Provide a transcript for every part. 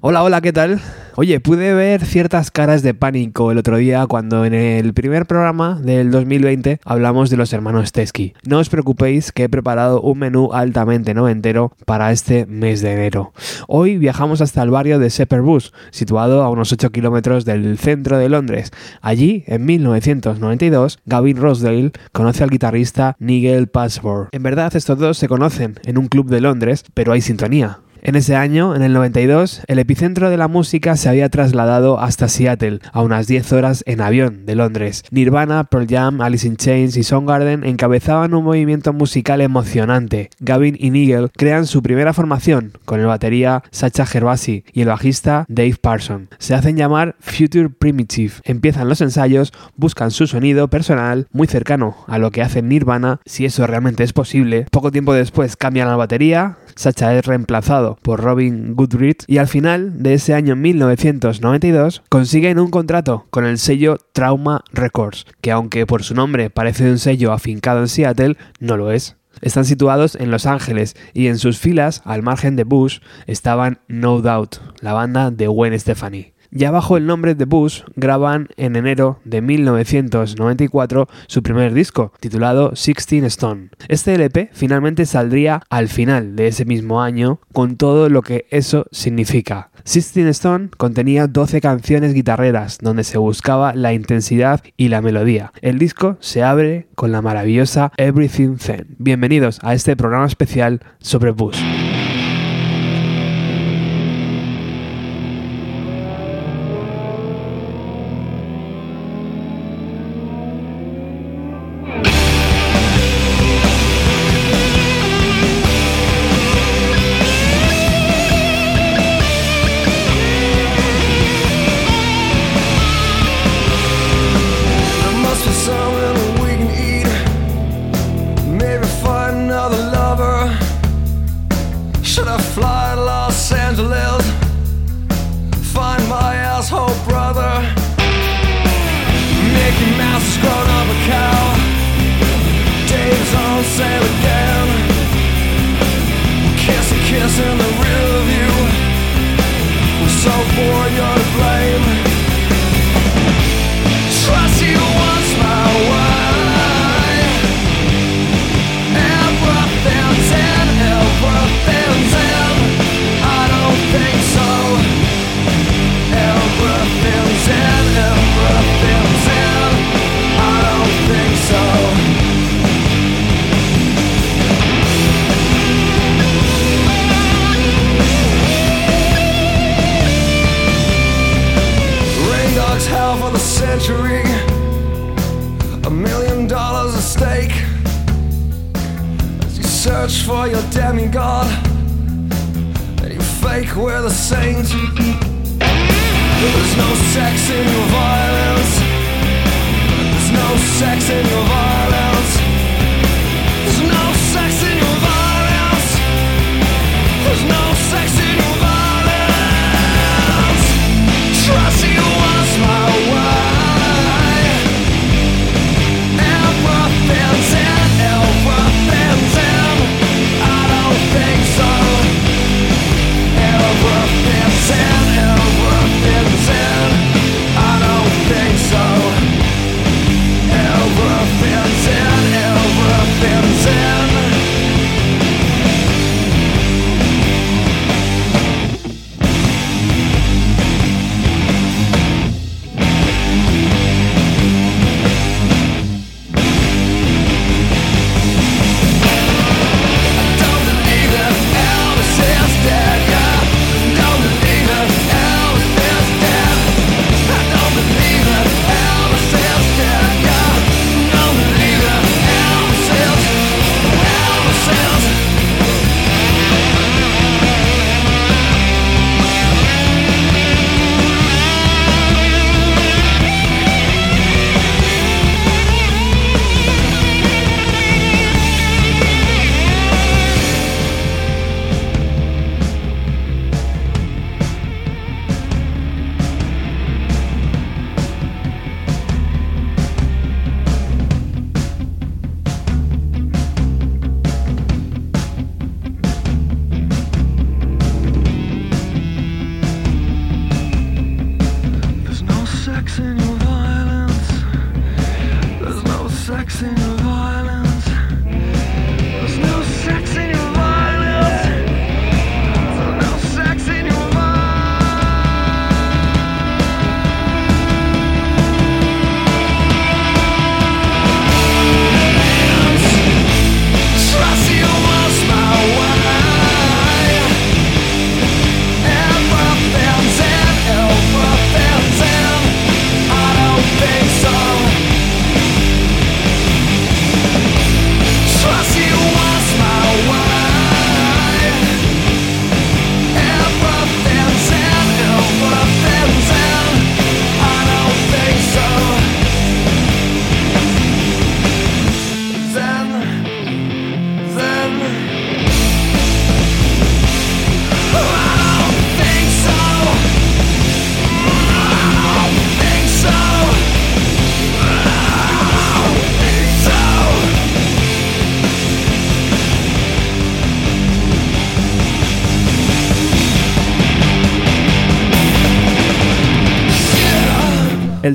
Hola, hola, ¿qué tal? Oye, pude ver ciertas caras de pánico el otro día cuando en el primer programa del 2020 hablamos de los hermanos Teskey. No os preocupéis que he preparado un menú altamente noventero para este mes de enero. Hoy viajamos hasta el barrio de Shepherd Bush, situado a unos 8 kilómetros del centro de Londres. Allí, en 1992, Gavin Rossdale conoce al guitarrista Nigel Passford. En verdad, estos dos se conocen en un club de Londres, pero hay sintonía. En ese año, en el 92, el epicentro de la música se había trasladado hasta Seattle, a unas 10 horas en avión de Londres. Nirvana, Pearl Jam, Alice in Chains y Soundgarden encabezaban un movimiento musical emocionante. Gavin y Nigel crean su primera formación, con el batería Sacha Gervasi y el bajista Dave Parson. Se hacen llamar Future Primitive. Empiezan los ensayos, buscan su sonido personal, muy cercano a lo que hacen Nirvana, si eso realmente es posible. Poco tiempo después cambian la batería, Sacha es reemplazado por Robin Goodrich y al final de ese año 1992 consiguen un contrato con el sello Trauma Records, que aunque por su nombre parece un sello afincado en Seattle, no lo es. Están situados en Los Ángeles y en sus filas, al margen de Bush, estaban No Doubt, la banda de Gwen Stefani. Ya bajo el nombre de Bush, graban en enero de 1994 su primer disco, titulado Sixteen Stone. Este LP finalmente saldría al final de ese mismo año, con todo lo que eso significa. Sixteen Stone contenía 12 canciones guitarreras, donde se buscaba la intensidad y la melodía. El disco se abre con la maravillosa Everything Zen. Bienvenidos a este programa especial sobre Bush. sex in a vibe.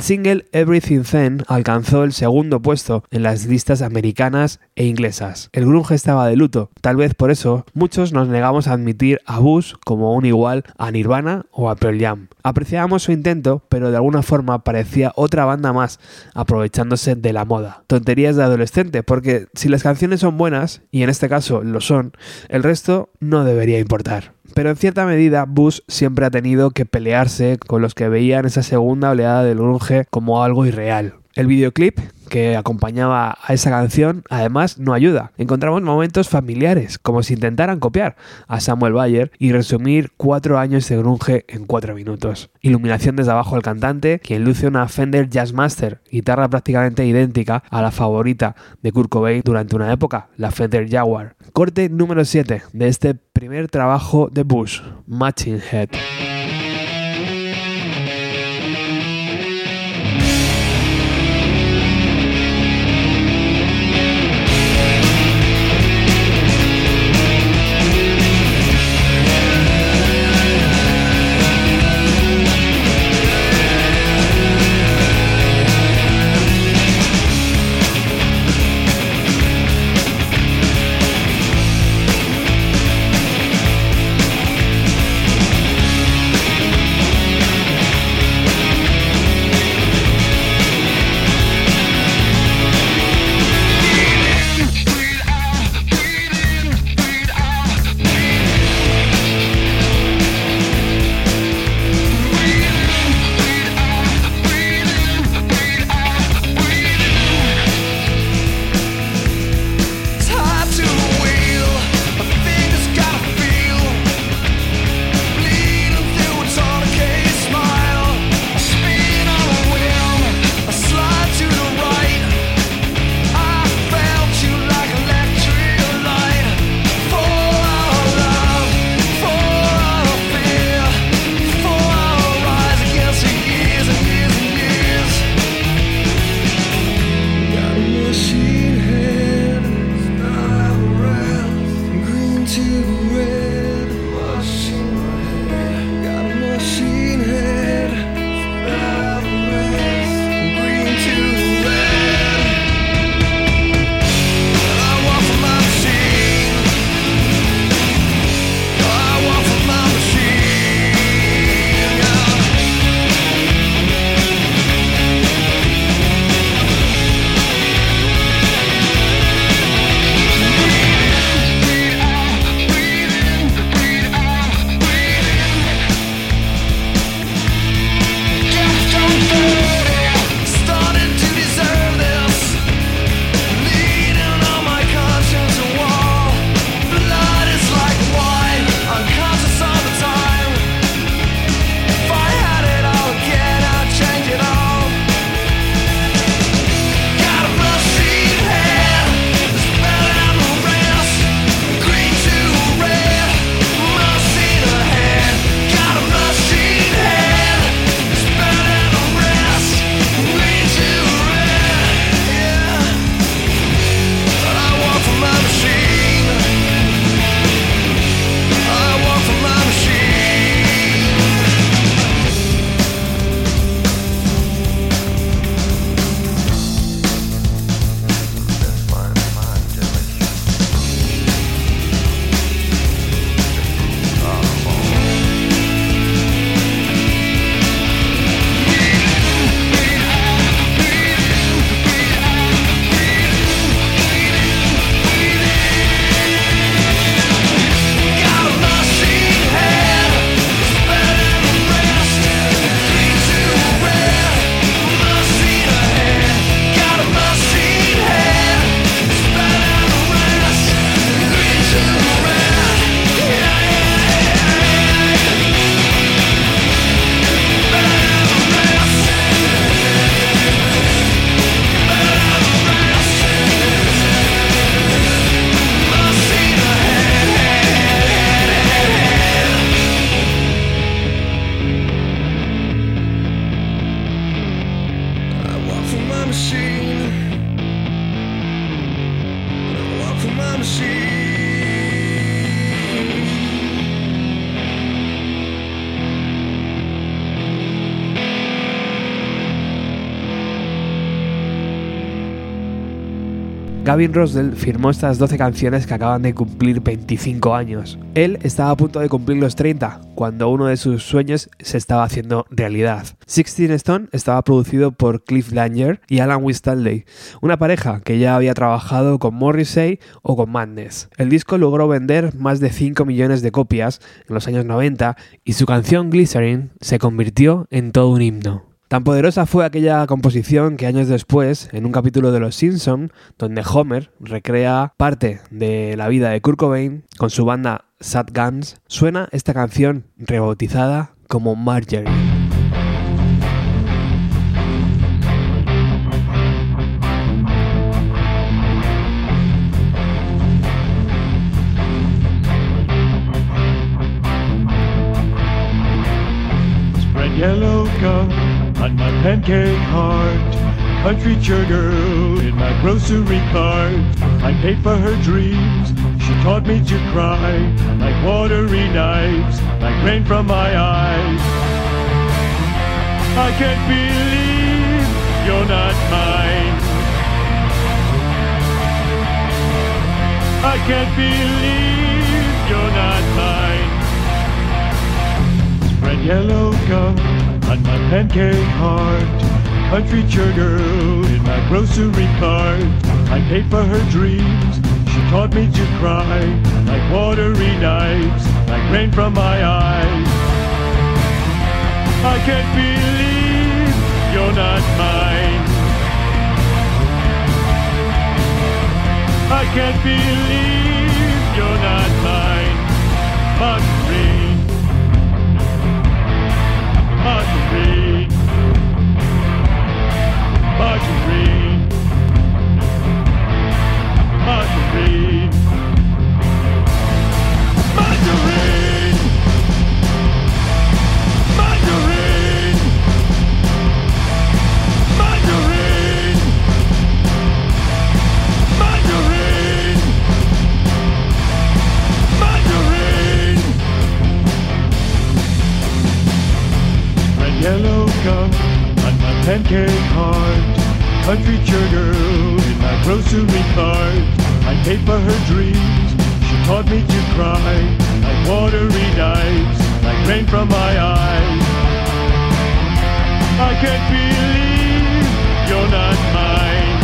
Single Everything Then alcanzó el segundo puesto en las listas americanas e inglesas. El grunge estaba de luto, tal vez por eso muchos nos negamos a admitir a Bush como un igual a Nirvana o a Pearl Jam. Apreciábamos su intento, pero de alguna forma parecía otra banda más, aprovechándose de la moda. Tonterías de adolescente, porque si las canciones son buenas, y en este caso lo son, el resto no debería importar. Pero en cierta medida, Bush siempre ha tenido que pelearse con los que veían esa segunda oleada del grunge como algo irreal. El videoclip que acompañaba a esa canción además no ayuda. Encontramos momentos familiares, como si intentaran copiar a Samuel Bayer y resumir cuatro años de grunge en cuatro minutos. Iluminación desde abajo al cantante, quien luce una Fender Jazzmaster, guitarra prácticamente idéntica a la favorita de Kurt Cobain durante una época, la Fender Jaguar. Corte número 7 de este primer trabajo de Bush, Matching Head. Gavin Rossdale firmó estas 12 canciones que acaban de cumplir 25 años. Él estaba a punto de cumplir los 30 cuando uno de sus sueños se estaba haciendo realidad. Sixteen Stone estaba producido por Cliff Langer y Alan Wistaley, una pareja que ya había trabajado con Morrissey o con Madness. El disco logró vender más de 5 millones de copias en los años 90 y su canción Glycerin se convirtió en todo un himno. Tan poderosa fue aquella composición que años después, en un capítulo de Los Simpson, donde Homer recrea parte de la vida de Kurt Cobain con su banda Sad Guns, suena esta canción rebautizada como Marjorie. On my pancake heart. Country girl in my grocery cart. I paid for her dreams. She taught me to cry like watery knives, like rain from my eyes. I can't believe you're not mine. I can't believe you're not mine. Spread yellow gum on my pancake heart. Country girl in my grocery cart. I paid for her dreams. She taught me to cry like watery knives, like rain from my eyes. I can't believe you're not mine. I can't believe you're not mine. Margarine. Red yellow gum on my pancake heart. Country girl in my grocery cart. I paid for her dreams. She taught me to cry like watery knives, like rain from my eyes. I can't believe you're not mine.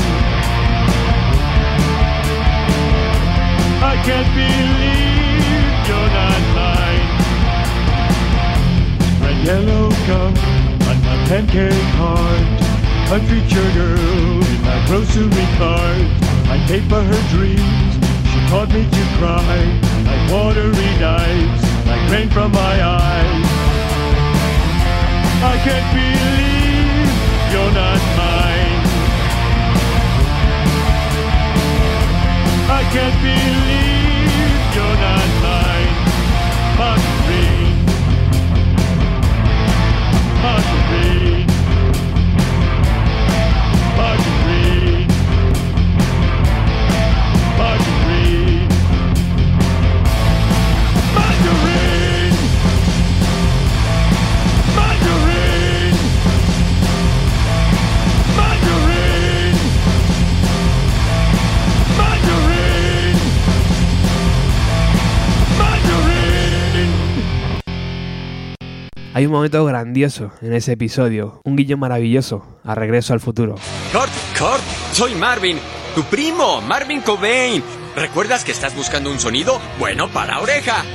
I can't believe you're not mine. Red yellow gum on my pancake heart. Country girl in my grocery cart. I paid for her dreams. She taught me to cry like watery knives, like rain from my eyes. I can't believe you're not mine. I can't believe Hay un momento grandioso en ese episodio, un guiño maravilloso a Regreso al Futuro. Kurt, Kurt, soy Marvin, tu primo, Marvin Cobain. ¿Recuerdas que estás buscando un sonido? Bueno, para oreja.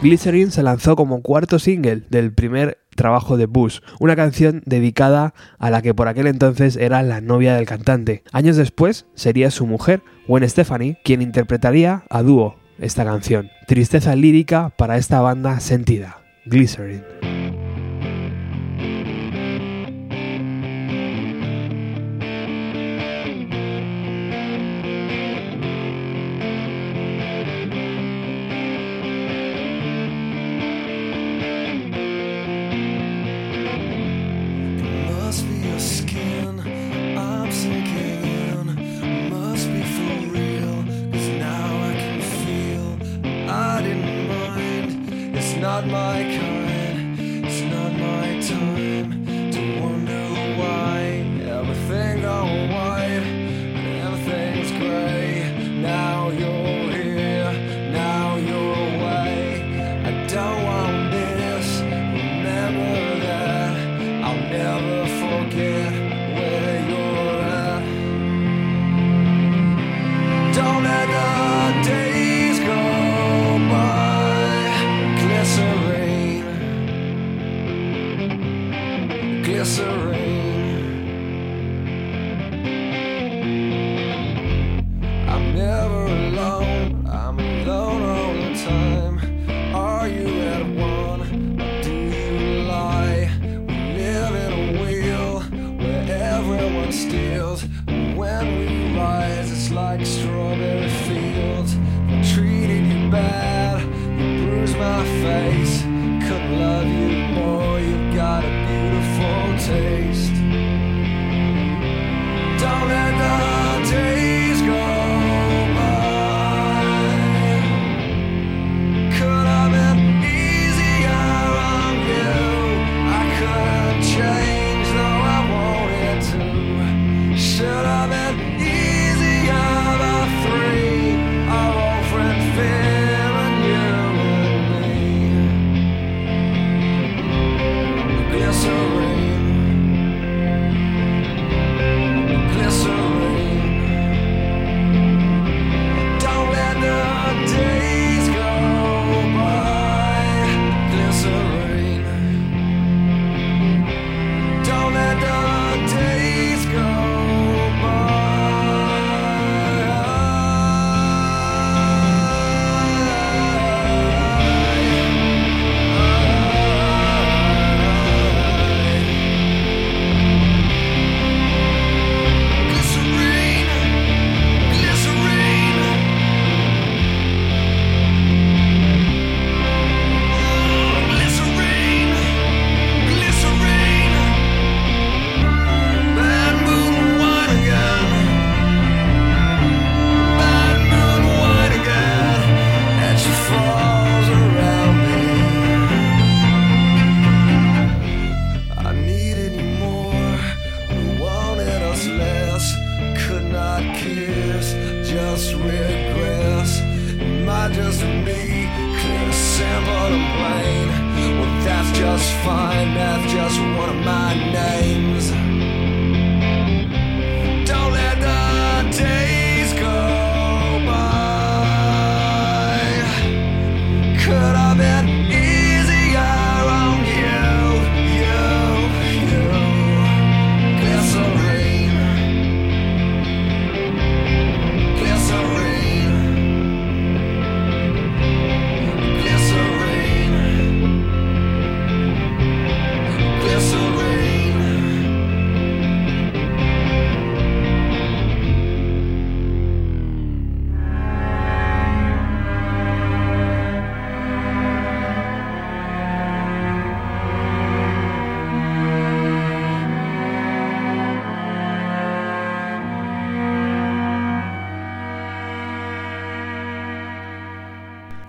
Glycerin se lanzó como cuarto single del primer trabajo de Bush, una canción dedicada a la que por aquel entonces era la novia del cantante. Años después sería su mujer, Gwen Stefani, quien interpretaría a dúo esta canción. Tristeza lírica para esta banda sentida, Glycerin.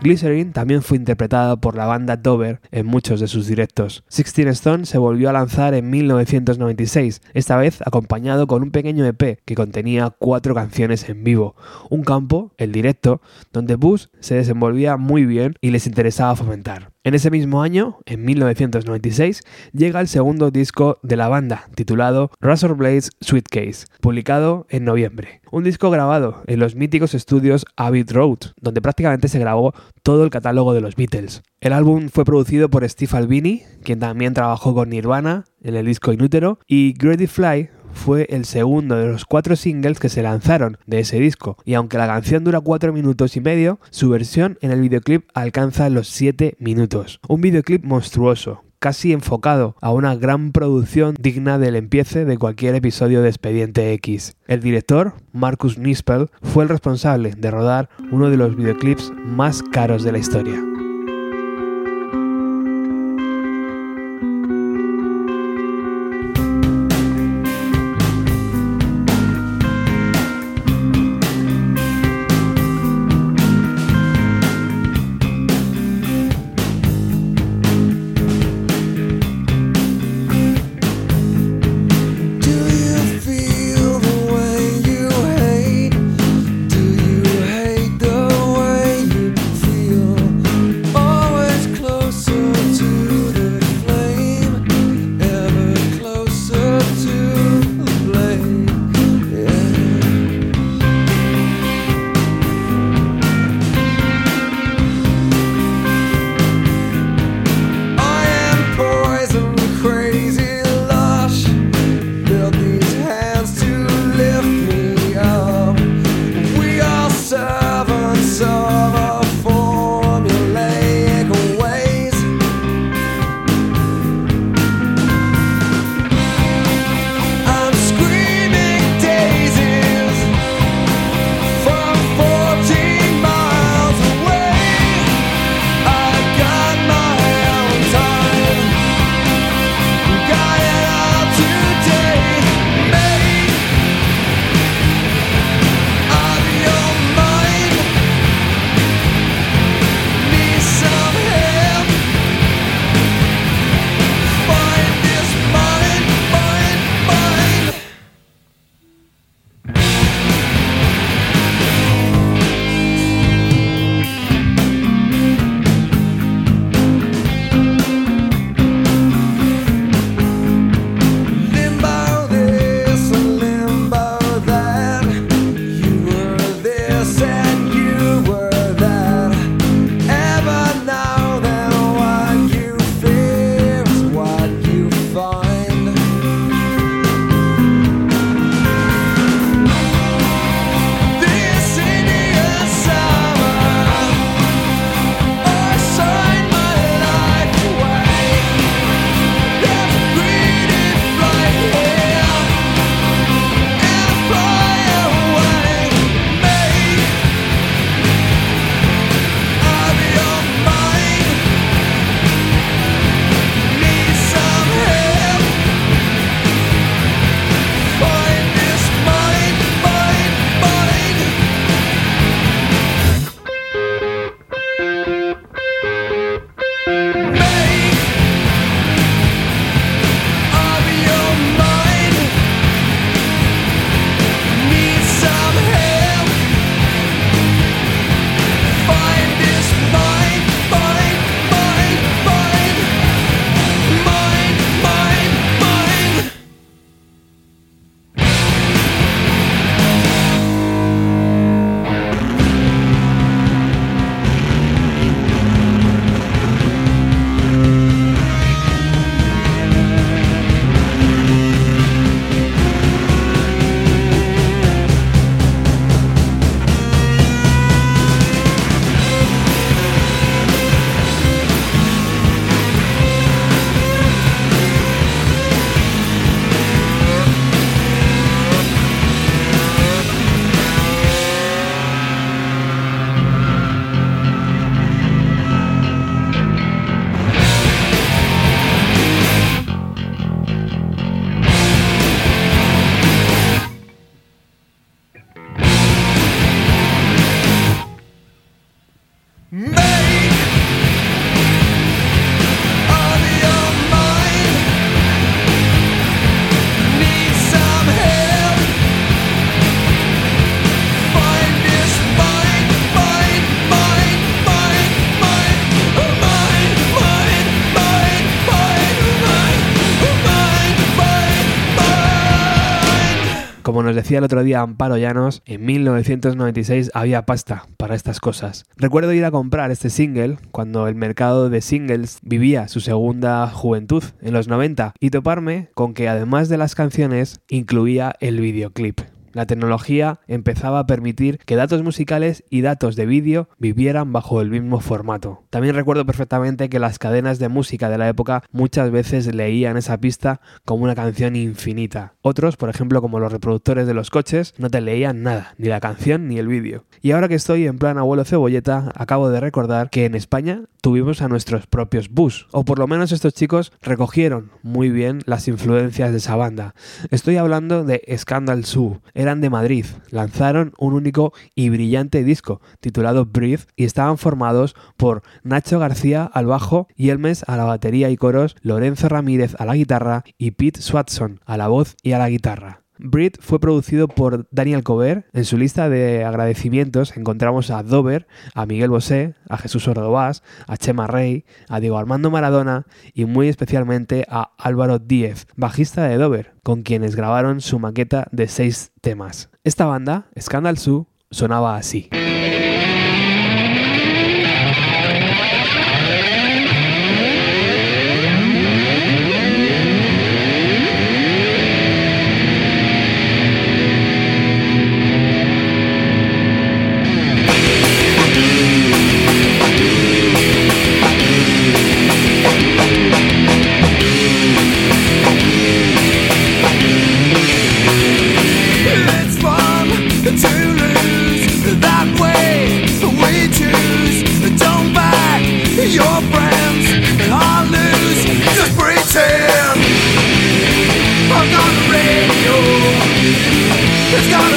Glycerine también fue interpretada por la banda Dover en muchos de sus directos. Sixteen Stone se volvió a lanzar en 1996, esta vez acompañado con un pequeño EP que contenía cuatro canciones en vivo, un campo, el directo, donde Bush se desenvolvía muy bien y les interesaba fomentar. En ese mismo año, en 1996, llega el segundo disco de la banda, titulado Razor Blades Sweetcase, publicado en noviembre. Un disco grabado en los míticos estudios Abbey Road, donde prácticamente se grabó todo el catálogo de los Beatles. El álbum fue producido por Steve Albini, quien también trabajó con Nirvana en el disco Inútero, y Grady Fly fue el segundo de los cuatro singles que se lanzaron de ese disco, y aunque la canción dura cuatro minutos y medio, su versión en el videoclip alcanza los siete minutos. Un videoclip monstruoso, casi enfocado a una gran producción digna del empiece de cualquier episodio de Expediente X. El director, Marcus Nispel, fue el responsable de rodar uno de los videoclips más caros de la historia. Decía el otro día Amparo Llanos, en 1996 había pasta para estas cosas. Recuerdo ir a comprar este single cuando el mercado de singles vivía su segunda juventud en los 90 y toparme con que además de las canciones incluía el videoclip. La tecnología empezaba a permitir que datos musicales y datos de vídeo vivieran bajo el mismo formato. También recuerdo perfectamente que las cadenas de música de la época muchas veces leían esa pista como una canción infinita. Otros, por ejemplo como los reproductores de los coches, no te leían nada, ni la canción ni el vídeo. Y ahora que estoy en plan abuelo cebolleta, acabo de recordar que en España tuvimos a nuestros propios bus, o por lo menos estos chicos recogieron muy bien las influencias de esa banda. Estoy hablando de Scandal Zoo eran de Madrid, lanzaron un único y brillante disco titulado Breathe y estaban formados por Nacho García al bajo, Yelmes a la batería y coros, Lorenzo Ramírez a la guitarra y Pete Swatson a la voz y a la guitarra. Breathe fue producido por Daniel Cover. En su lista de agradecimientos encontramos a Dover, a Miguel Bosé, a Jesús Ordovás, a Chema Rey, a Diego Armando Maradona y muy especialmente a Álvaro Díez, bajista de Dover, con quienes grabaron su maqueta de seis temas. Esta banda, Scandal Zoo, sonaba así. It's got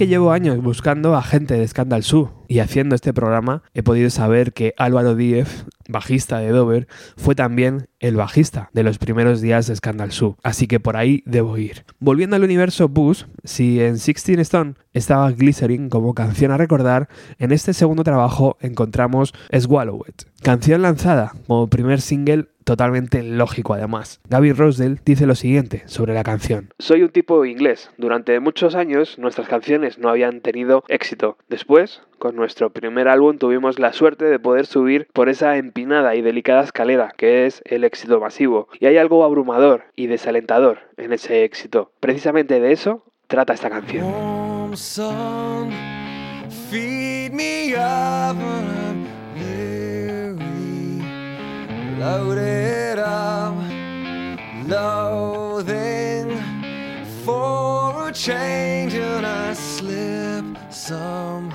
que llevo años buscando a gente de Scandal Zoo y haciendo este programa he podido saber que Álvaro Díez, bajista de Dover, fue también el bajista de los primeros días de Scandal Su, así que por ahí debo ir. Volviendo al universo Bus, si en Sixteen Stone estaba Glycerin como canción a recordar, en este segundo trabajo encontramos Swallow It, canción lanzada como primer single totalmente lógico además. Gaby Rosedale dice lo siguiente sobre la canción. Soy un tipo inglés. Durante muchos años nuestras canciones no habían tenido éxito. Después, con nuestro primer álbum tuvimos la suerte de poder subir por esa empinada y delicada escalera que es el éxito masivo. Y hay algo abrumador y desalentador en ese éxito. Precisamente de eso trata esta canción. Warm sun, feed me up loaded up, loathing for a change, and I slip some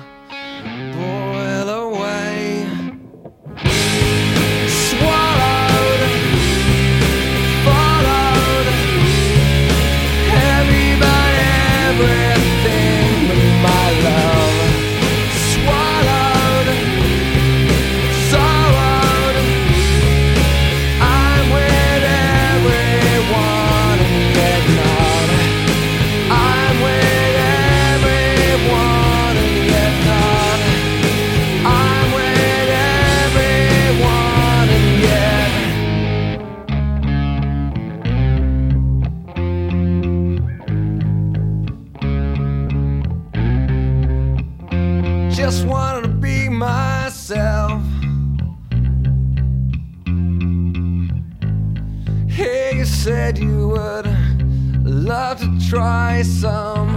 try some.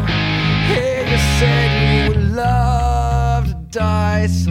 Hey, you said you would love to die some.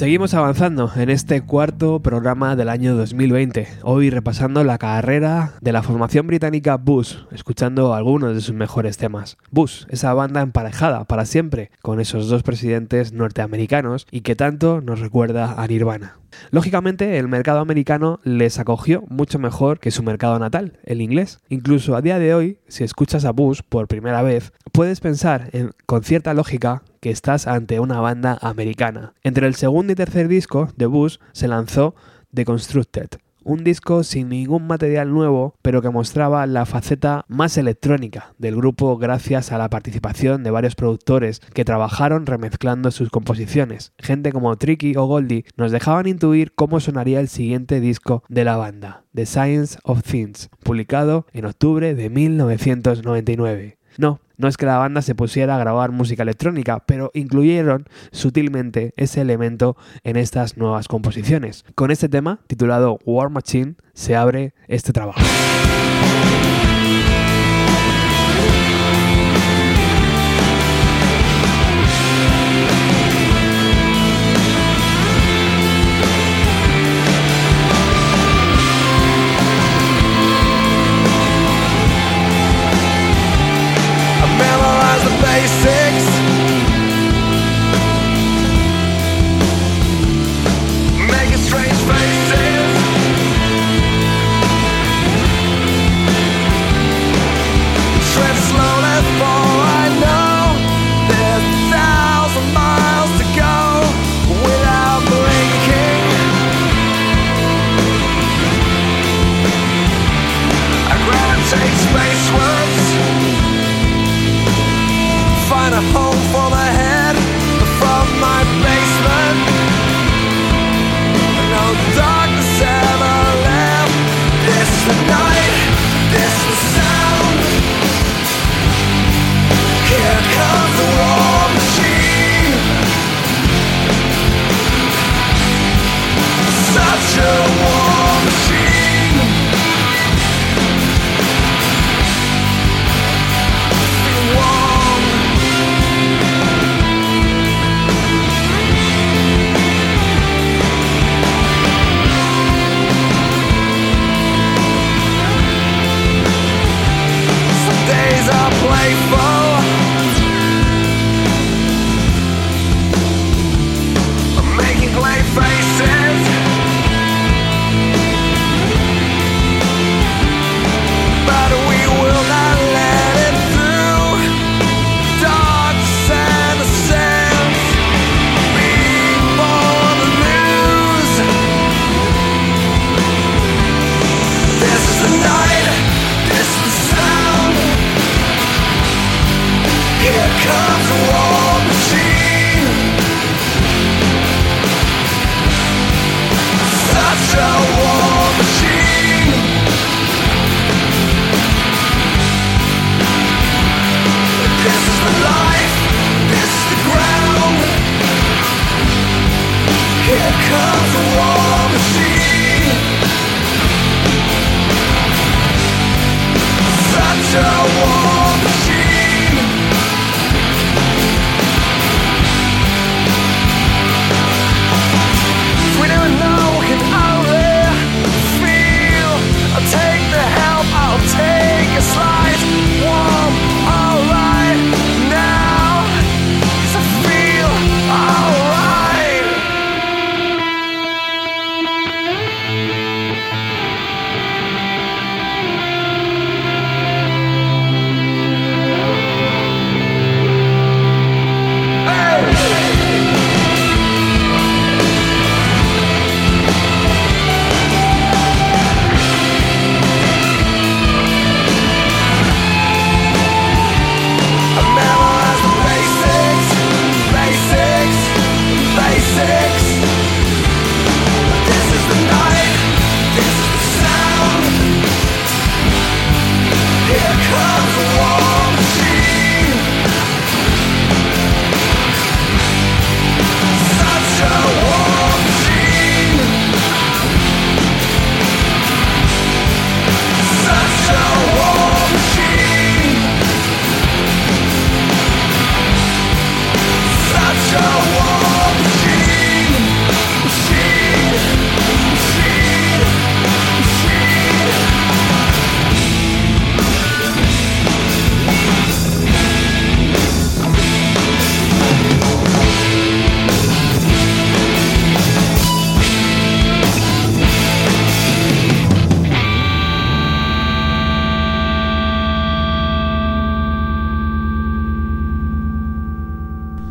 Seguimos avanzando en este cuarto programa del año 2020, hoy repasando la carrera de la formación británica Bush, escuchando algunos de sus mejores temas. Bush, esa banda emparejada para siempre con esos dos presidentes norteamericanos y que tanto nos recuerda a Nirvana. Lógicamente, el mercado americano les acogió mucho mejor que su mercado natal, el inglés. Incluso a día de hoy, si escuchas a Bush por primera vez, puedes pensar en, con cierta lógica que estás ante una banda americana. Entre el segundo y tercer disco de Bush se lanzó The Constructed, un disco sin ningún material nuevo, pero que mostraba la faceta más electrónica del grupo gracias a la participación de varios productores que trabajaron remezclando sus composiciones. Gente como Tricky o Goldie nos dejaban intuir cómo sonaría el siguiente disco de la banda, The Science of Things, publicado en octubre de 1999. No, no es que la banda se pusiera a grabar música electrónica, pero incluyeron sutilmente ese elemento en estas nuevas composiciones. Con este tema, titulado War Machine, se abre este trabajo.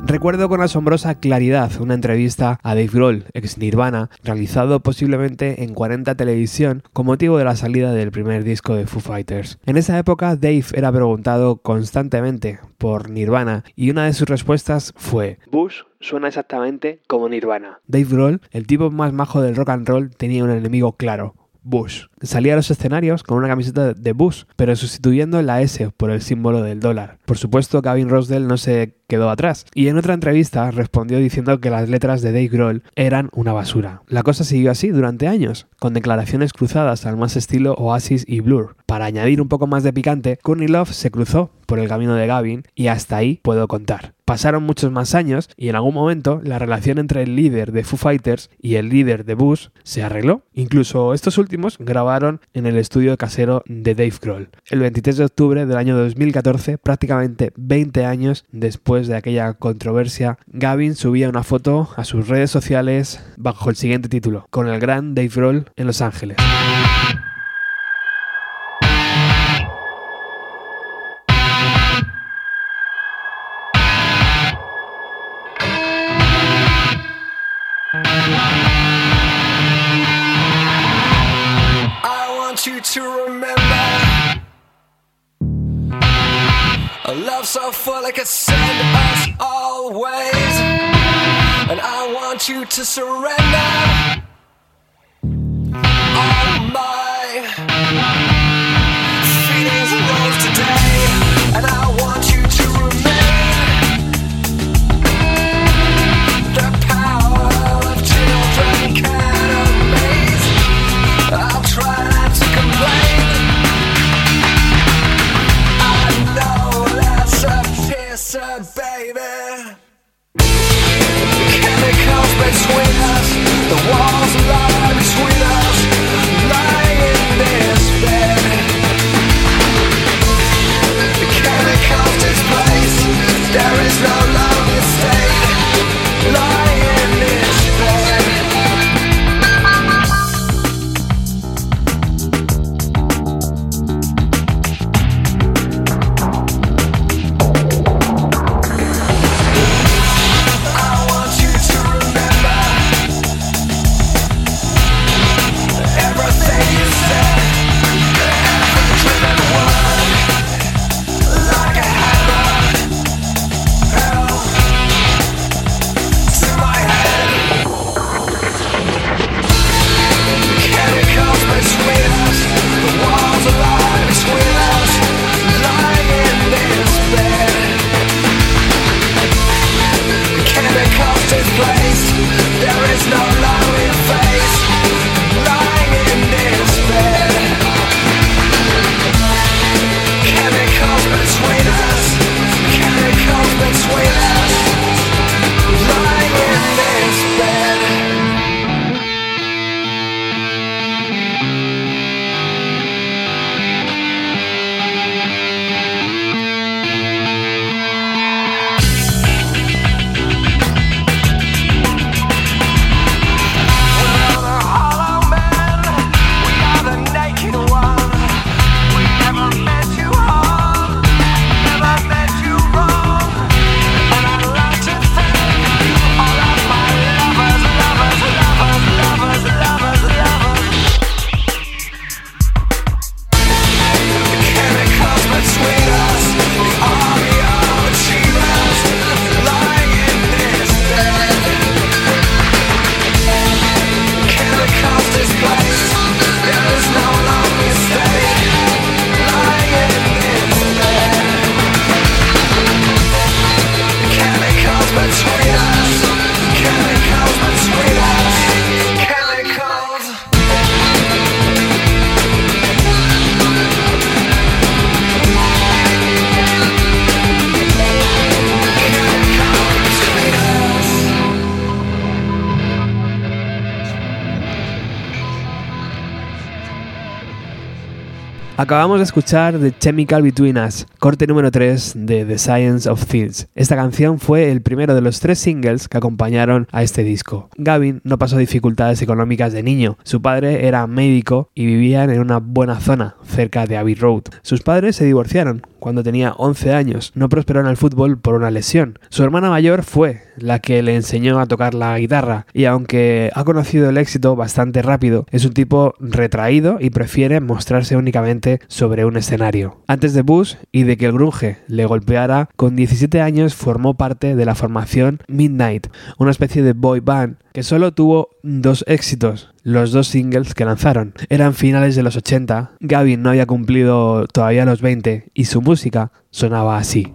Recuerdo con asombrosa claridad una entrevista a Dave Grohl, ex Nirvana, realizado posiblemente en 40 Televisión con motivo de la salida del primer disco de Foo Fighters. En esa época Dave era preguntado constantemente por Nirvana y una de sus respuestas fue Bush suena exactamente como Nirvana. Dave Grohl, el tipo más majo del rock and roll, tenía un enemigo claro, Bush. Salía a los escenarios con una camiseta de Bush, pero sustituyendo la S por el símbolo del dólar. Por supuesto, Gavin Rossdale no se quedó atrás, y en otra entrevista respondió diciendo que las letras de Dave Grohl eran una basura. La cosa siguió así durante años, con declaraciones cruzadas al más estilo Oasis y Blur. Para añadir un poco más de picante, Courtney Love se cruzó por el camino de Gavin y hasta ahí puedo contar. Pasaron muchos más años y en algún momento la relación entre el líder de Foo Fighters y el líder de Bush se arregló. Incluso estos últimos grabaron en el estudio casero de Dave Grohl. El 23 de octubre del año 2014, prácticamente 20 años después de aquella controversia, Gavin subía una foto a sus redes sociales bajo el siguiente título, con el gran Dave Grohl en Los Ángeles. Love so full it could send us always. And I want you to surrender all my feelings rose today. And I Acabamos de escuchar The Chemical Between Us, corte número 3 de The Science of Things. Esta canción fue el primero de los tres singles que acompañaron a este disco. Gavin no pasó dificultades económicas de niño. Su padre era médico y vivían en una buena zona, cerca de Abbey Road. Sus padres se divorciaron cuando tenía 11 años. No prosperó en el fútbol por una lesión. Su hermana mayor fue la que le enseñó a tocar la guitarra y aunque ha conocido el éxito bastante rápido, es un tipo retraído y prefiere mostrarse únicamente sobre un escenario. Antes de Bush y de que el grunge le golpeara, con 17 años formó parte de la formación Midnight, una especie de boy band que solo tuvo dos éxitos, los dos singles que lanzaron. Eran finales de los 80, Gavin no había cumplido todavía los 20 y su música sonaba así.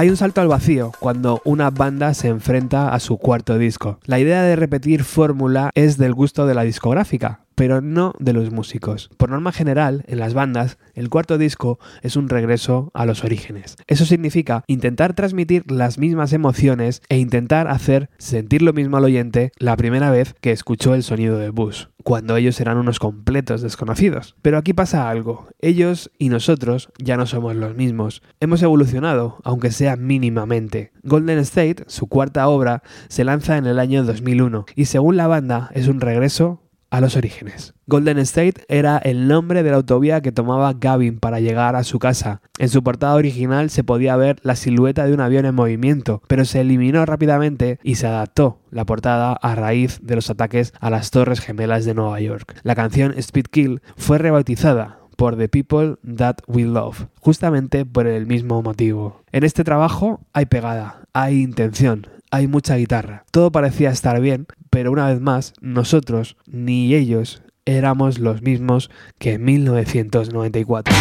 Hay un salto al vacío cuando una banda se enfrenta a su cuarto disco. La idea de repetir fórmula es del gusto de la discográfica, pero no de los músicos. Por norma general, en las bandas, el cuarto disco es un regreso a los orígenes. Eso significa intentar transmitir las mismas emociones e intentar hacer sentir lo mismo al oyente la primera vez que escuchó el sonido de Bush, cuando ellos eran unos completos desconocidos. Pero aquí pasa algo, ellos y nosotros ya no somos los mismos. Hemos evolucionado, aunque sea mínimamente. Golden State, su cuarta obra, se lanza en el año 2001 y según la banda es un regreso a los orígenes. Golden State era el nombre de la autovía que tomaba Gavin para llegar a su casa. En su portada original se podía ver la silueta de un avión en movimiento, pero se eliminó rápidamente y se adaptó la portada a raíz de los ataques a las Torres Gemelas de Nueva York. La canción Speed Kill fue rebautizada por The People That We Love, justamente por el mismo motivo. En este trabajo hay pegada, hay intención, hay mucha guitarra. Todo parecía estar bien, pero una vez más, nosotros ni ellos éramos los mismos que en 1994.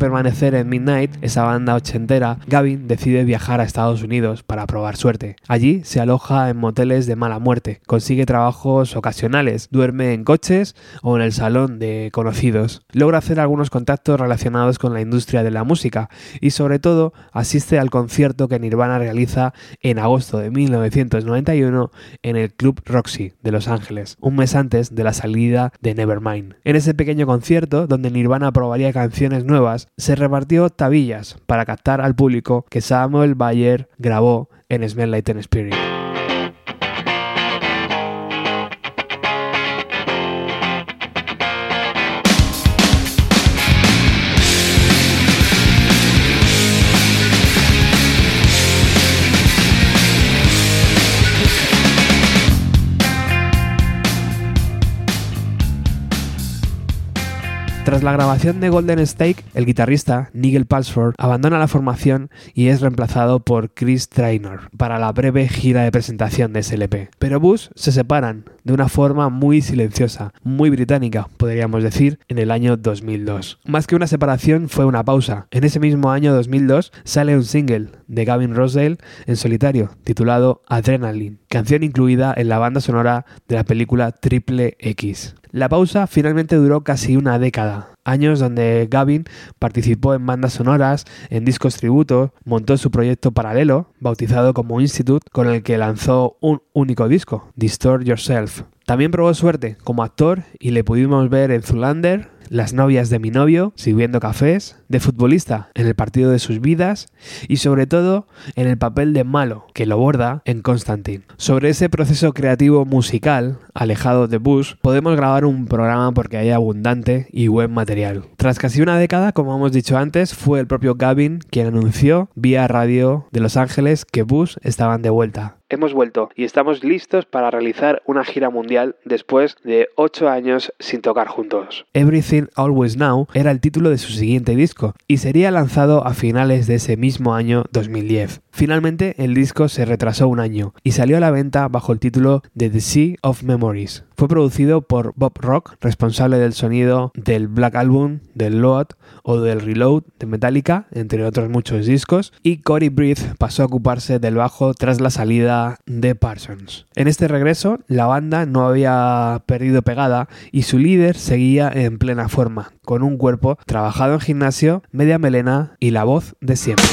Permanecer en Midnight, esa banda ochentera, Gavin decide viajar a Estados Unidos para probar suerte. Allí se aloja en moteles de mala muerte, consigue trabajos ocasionales, duerme en coches o en el salón de conocidos. Logra hacer algunos contactos relacionados con la industria de la música y sobre todo asiste al concierto que Nirvana realiza en agosto de 1991 en el Club Roxy de Los Ángeles, un mes antes de la salida de Nevermind. En ese pequeño concierto, donde Nirvana probaría canciones nuevas, se repartió tabillas para captar al público que Samuel Bayer grabó en Smell Like Teen Spirit. Tras la grabación de Golden Stake, el guitarrista Nigel Palsford abandona la formación y es reemplazado por Chris Traynor para la breve gira de presentación de SLP. Pero Bush se separan de una forma muy silenciosa, muy británica, podríamos decir, en el año 2002. Más que una separación fue una pausa. En ese mismo año 2002 sale un single de Gavin Rossdale en solitario, titulado Adrenaline, canción incluida en la banda sonora de la película Triple X. La pausa finalmente duró casi una década, años donde Gavin participó en bandas sonoras, en discos tributo, montó su proyecto paralelo, bautizado como Institute, con el que lanzó un único disco, Distort Yourself. También probó suerte como actor y le pudimos ver en Zulander, las novias de mi novio, sirviendo cafés, de futbolista en el partido de sus vidas y sobre todo en el papel de malo que lo borda en Constantine. Sobre ese proceso creativo musical, alejado de Bush, podemos grabar un programa porque hay abundante y buen material. Tras casi una década, como hemos dicho antes, fue el propio Gavin quien anunció vía radio de Los Ángeles que Bush estaban de vuelta. Hemos vuelto y estamos listos para realizar una gira mundial después de 8 años sin tocar juntos. Everything Always Now era el título de su siguiente disco y sería lanzado a finales de ese mismo año 2010. Finalmente el disco se retrasó un año y salió a la venta bajo el título de The Sea of Memories. Fue producido por Bob Rock, responsable del sonido del Black Album, del Load o del Reload de Metallica, entre otros muchos discos, y Corey Breath pasó a ocuparse del bajo tras la salida de Parsons. En este regreso, la banda no había perdido pegada y su líder seguía en plena forma, con un cuerpo trabajado en gimnasio, media melena y la voz de siempre.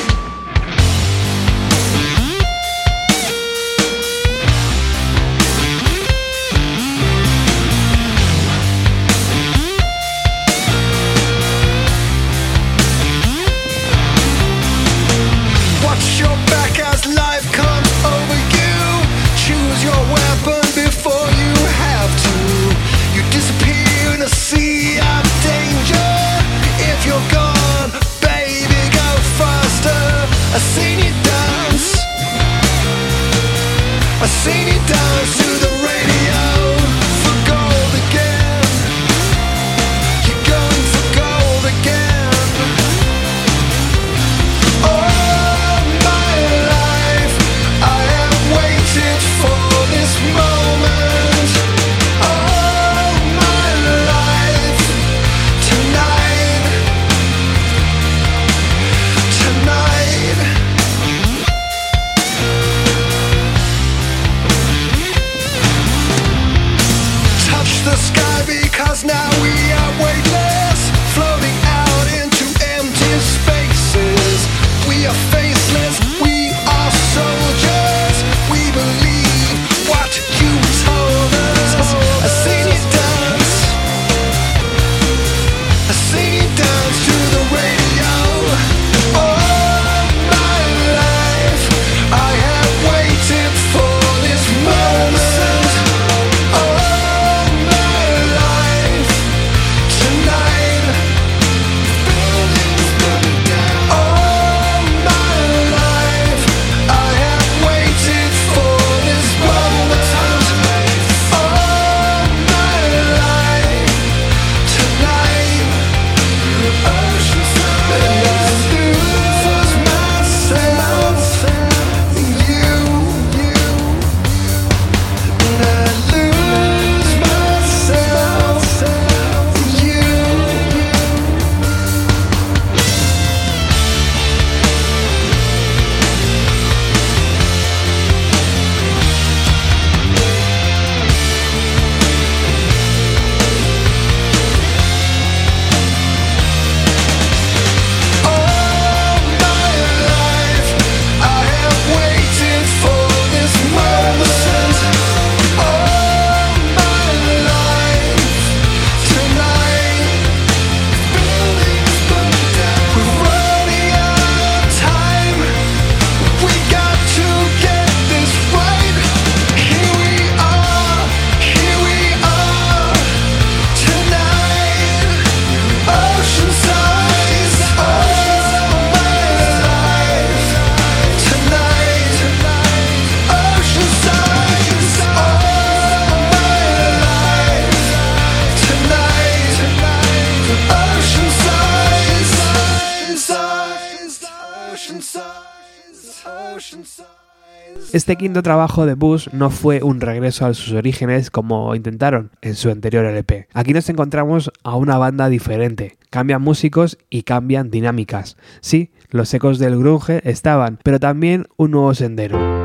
Este quinto trabajo de Bush no fue un regreso a sus orígenes como intentaron en su anterior LP. Aquí nos encontramos a una banda diferente. Cambian músicos y cambian dinámicas. Sí, los ecos del grunge estaban, pero también un nuevo sendero.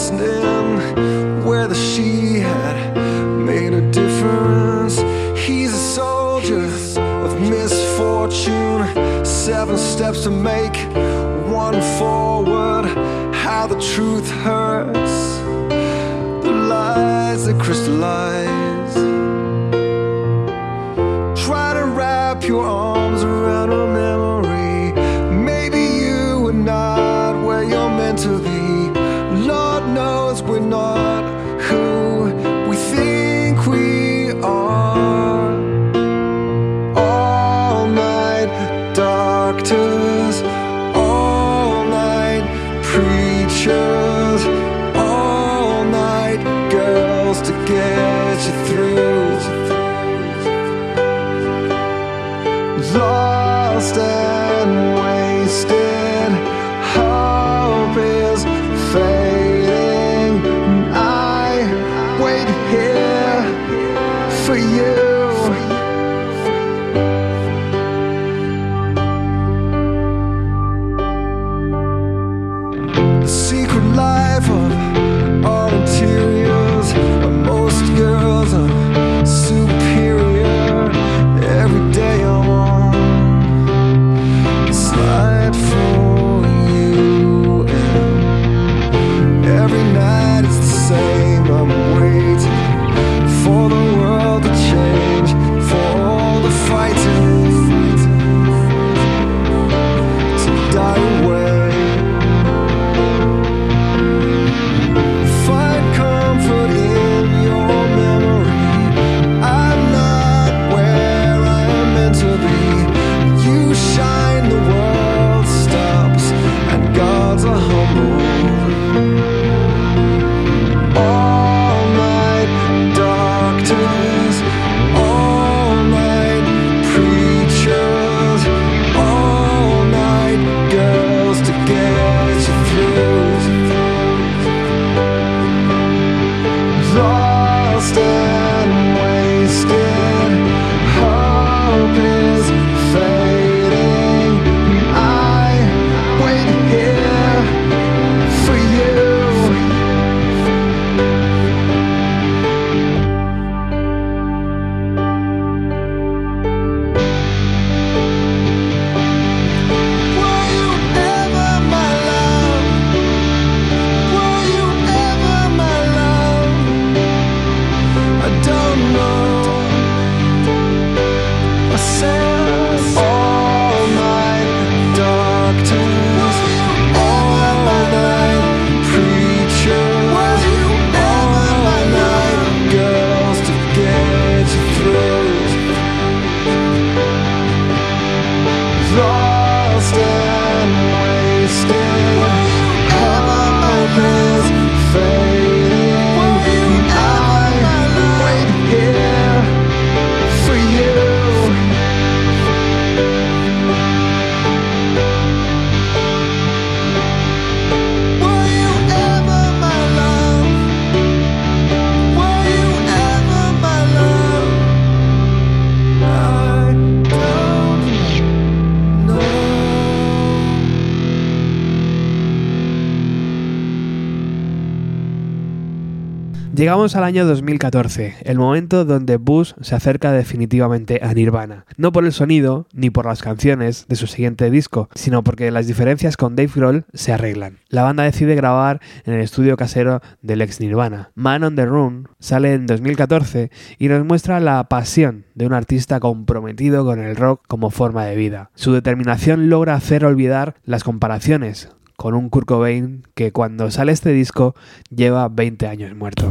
Listening whether she had made a difference. He's a soldier of misfortune. Seven steps to make, one forward. How the truth hurts the lies that crystallize. Llegamos al año 2014, el momento donde Bush se acerca definitivamente a Nirvana. No por el sonido ni por las canciones de su siguiente disco, sino porque las diferencias con Dave Grohl se arreglan. La banda decide grabar en el estudio casero del ex Nirvana. Man on the Run sale en 2014 y nos muestra la pasión de un artista comprometido con el rock como forma de vida. Su determinación logra hacer olvidar las comparaciones con un Kurt Cobain que cuando sale este disco lleva 20 años muerto.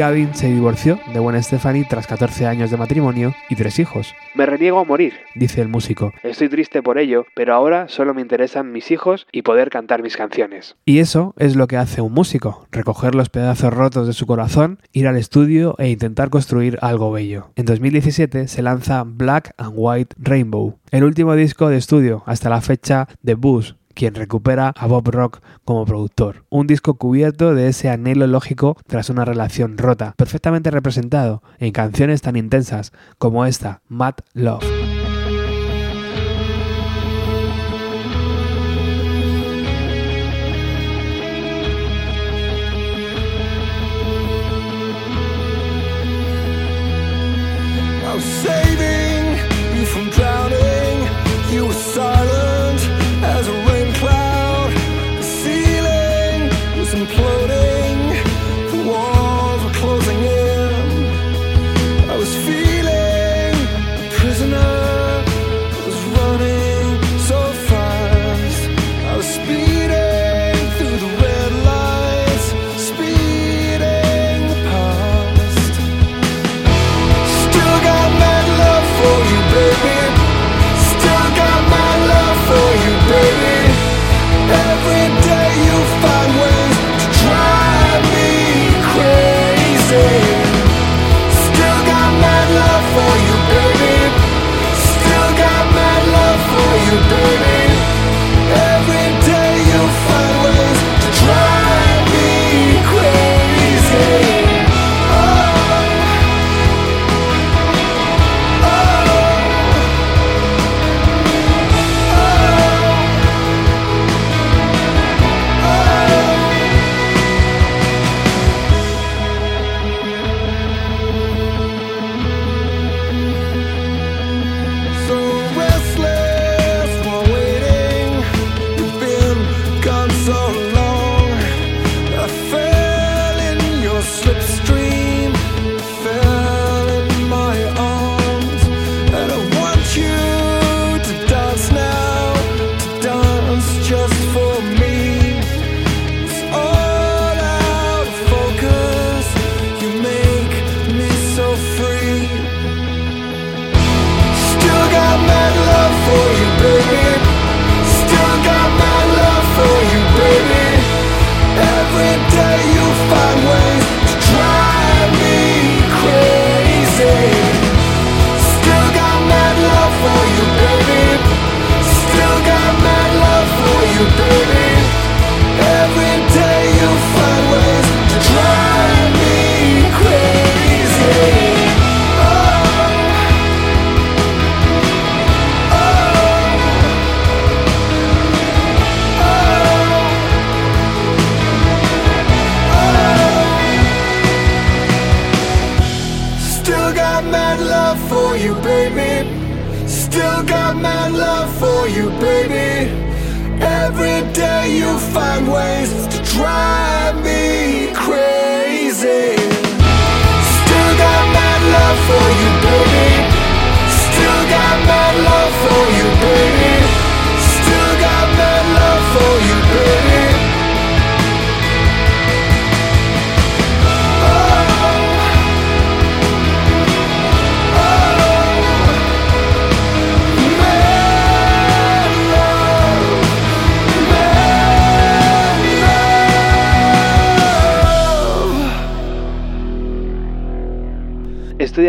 Gavin se divorció de Gwen Stefani tras 14 años de matrimonio y tres hijos. Me reniego a morir, dice el músico. Estoy triste por ello, pero ahora solo me interesan mis hijos y poder cantar mis canciones. Y eso es lo que hace un músico, recoger los pedazos rotos de su corazón, ir al estudio e intentar construir algo bello. En 2017 se lanza Black and White Rainbow, el último disco de estudio hasta la fecha de Boost, quien recupera a Bob Rock como productor. Un disco cubierto de ese anhelo lógico tras una relación rota, perfectamente representado en canciones tan intensas como esta, Mad Love.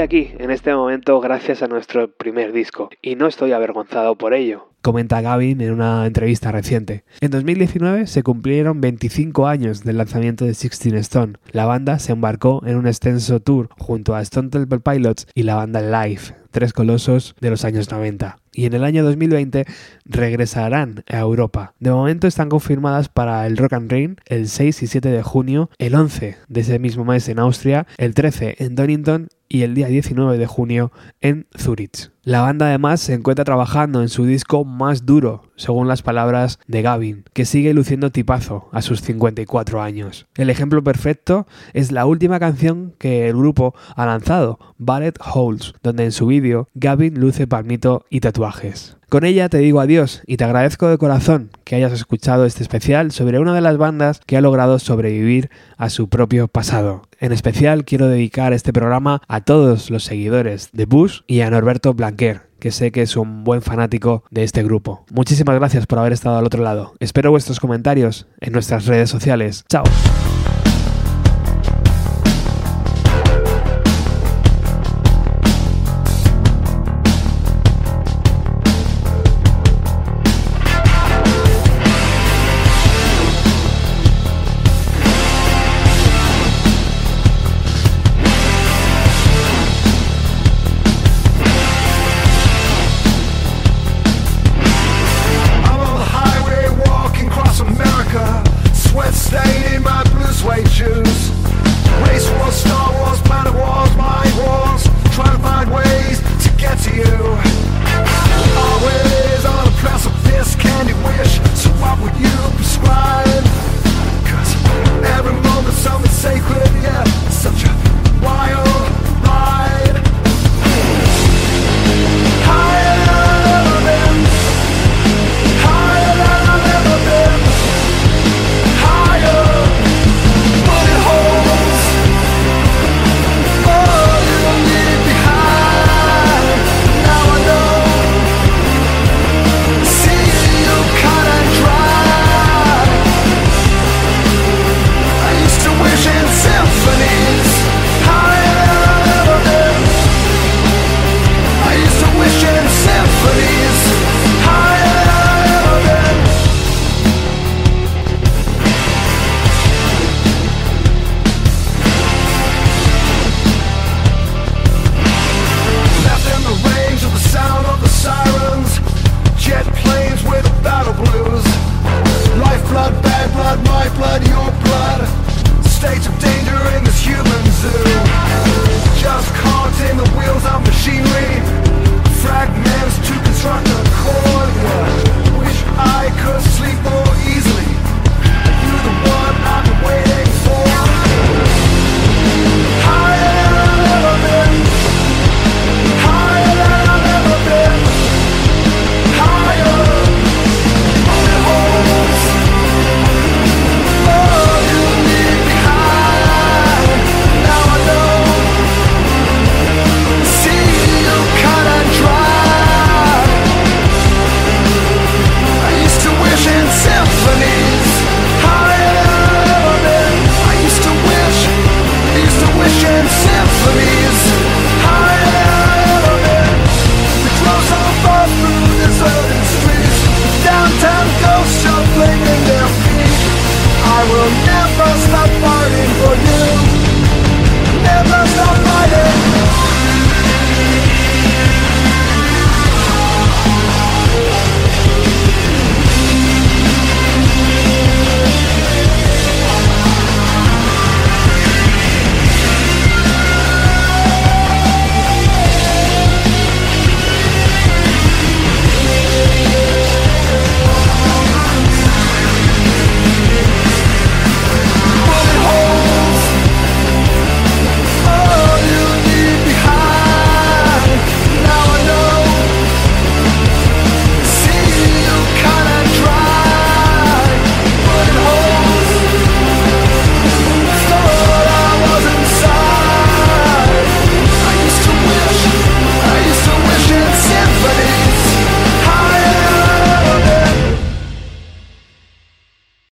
Aquí en este momento gracias a nuestro primer disco y no estoy avergonzado por ello. Comenta Gavin en una entrevista reciente. En 2019 se cumplieron 25 años del lanzamiento de Sixteen Stone. La banda se embarcó en un extenso tour junto a Stone Temple Pilots y la banda Live, tres colosos de los años 90. Y en el año 2020 regresarán a Europa. De momento están confirmadas para el Rock and Rain el 6 y 7 de junio, el 11 de ese mismo mes en Austria, el 13 en Donington y el día 19 de junio en Zurich. La banda además se encuentra trabajando en su disco más duro, según las palabras de Gavin, que sigue luciendo tipazo a sus 54 años. El ejemplo perfecto es la última canción que el grupo ha lanzado, Ballet Holes, donde en su vídeo Gavin luce palmito y tatuajes. Con ella te digo adiós y te agradezco de corazón que hayas escuchado este especial sobre una de las bandas que ha logrado sobrevivir a su propio pasado. En especial quiero dedicar este programa a todos los seguidores de Bush y a Norberto Blanquer, que sé que es un buen fanático de este grupo. Muchísimas gracias por haber estado al otro lado. Espero vuestros comentarios en nuestras redes sociales. Chao.